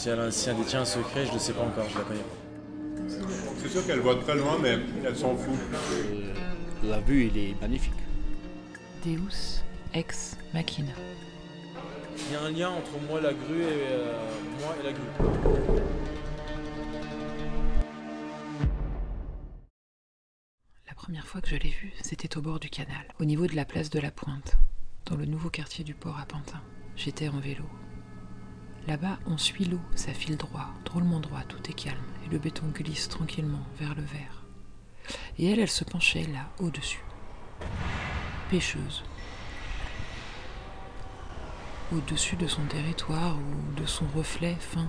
Si elle, si elle détient un secret, je ne sais pas encore, je la connais pas. C'est sûr qu'elle voit très loin, mais elle s'en fout. Euh, la vue, il est magnifique. Deus ex machina. Il y a un lien entre moi, la grue, et euh, moi et la grue. La première fois que je l'ai vue, c'était au bord du canal, au niveau de la place de la Pointe, dans le nouveau quartier du port à Pantin. J'étais en vélo. Là-bas, on suit l'eau, ça file droit, drôlement droit, tout est calme, et le béton glisse tranquillement vers le vert. Et elle, elle se penchait là, au-dessus. Pêcheuse. Au-dessus de son territoire ou de son reflet fin,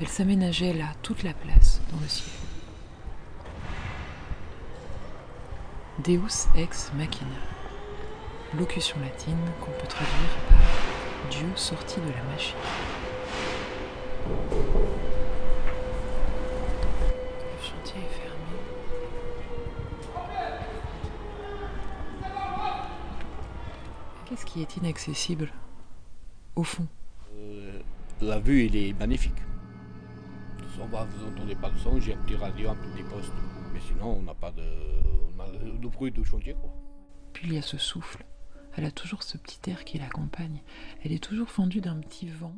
elle s'aménageait là toute la place dans le ciel. Deus ex machina. Locution latine qu'on peut traduire par Dieu sorti de la machine. Le chantier est fermé. Qu'est-ce qui est inaccessible Au fond? Euh, la vue, est magnifique. On va, vous n'entendez pas de son, j'ai un petit radio, un petit poste. Mais sinon, on n'a pas de, on a le, le bruit du chantier. Quoi. Puis il y a ce souffle. Elle a toujours ce petit air qui l'accompagne. Elle est toujours fendue d'un petit vent.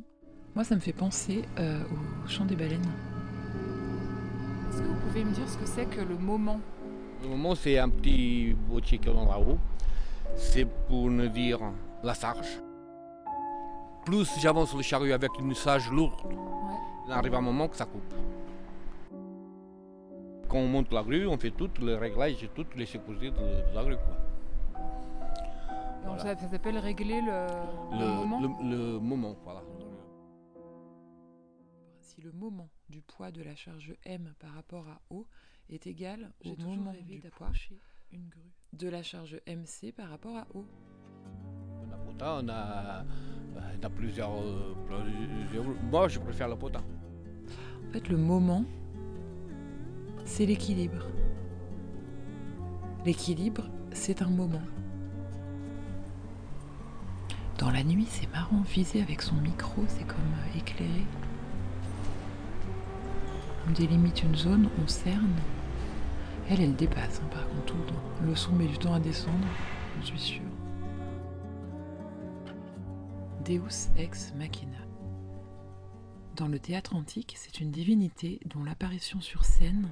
Moi, ça me fait penser euh, au chant des baleines. Est-ce que vous pouvez me dire ce que c'est que le moment? Le moment, c'est un petit boîtier qu'on a là-haut. C'est pour nous dire la charge. Plus j'avance le chariot avec une sage lourde, il arrive un moment que ça coupe. Quand on monte la grue, on fait tout le réglage, toutes les sécurités de, de la grue. Quoi. Donc Voilà. ça, ça s'appelle régler le, le Le, moment? le- le moment, voilà. Le moment du poids de la charge M par rapport à O est égal au moment du poids une grue de la charge MC par rapport à O. On a potin, on a, on a plusieurs, euh, plusieurs- Moi, je préfère le potin. En fait, le moment, c'est l'équilibre. L'équilibre, c'est un moment. Dans la nuit, c'est marrant, viser avec son micro, c'est comme euh, éclairer. On délimite une zone, on cerne. Elle, elle dépasse, hein, par contre, tout le temps. Son met du temps à descendre, je suis sûre. Deus ex machina. Dans le théâtre antique, c'est une divinité dont l'apparition sur scène,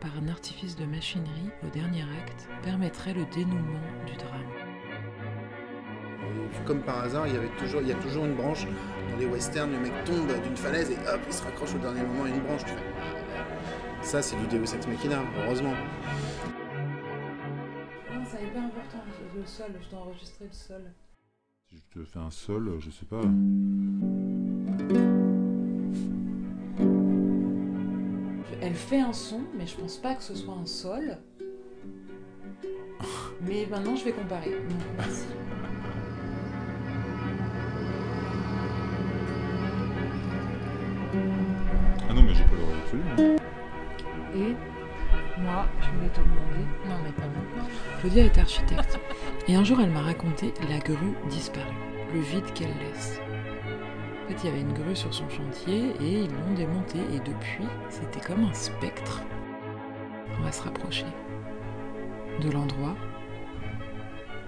par un artifice de machinerie au dernier acte, permettrait le dénouement du drame. Comme par hasard, il y, avait toujours, il y a toujours une branche. Dans les westerns, le mec tombe d'une falaise et hop, il se raccroche au dernier moment à une branche. Tu fais, Ça, c'est du Deus Ex Machina, heureusement. Non, c'est hyper important, le sol, je dois enregistrer le sol. Si je te fais un sol, je sais pas. Elle fait un son, mais je pense pas que ce soit un sol. Mais maintenant, je vais comparer. Non, merci. Ah non, mais j'ai pas l'oreille absolue. hein. Et moi, je voulais te demander. Non, mais pas maintenant. Claudia est architecte. Et un jour, elle m'a raconté la grue disparue, le vide qu'elle laisse. En fait, il y avait une grue sur son chantier et ils l'ont démontée. Et depuis, c'était comme un spectre. On va se rapprocher de l'endroit,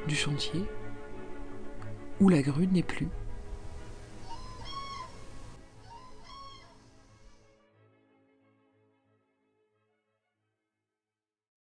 du chantier, où la grue n'est plus.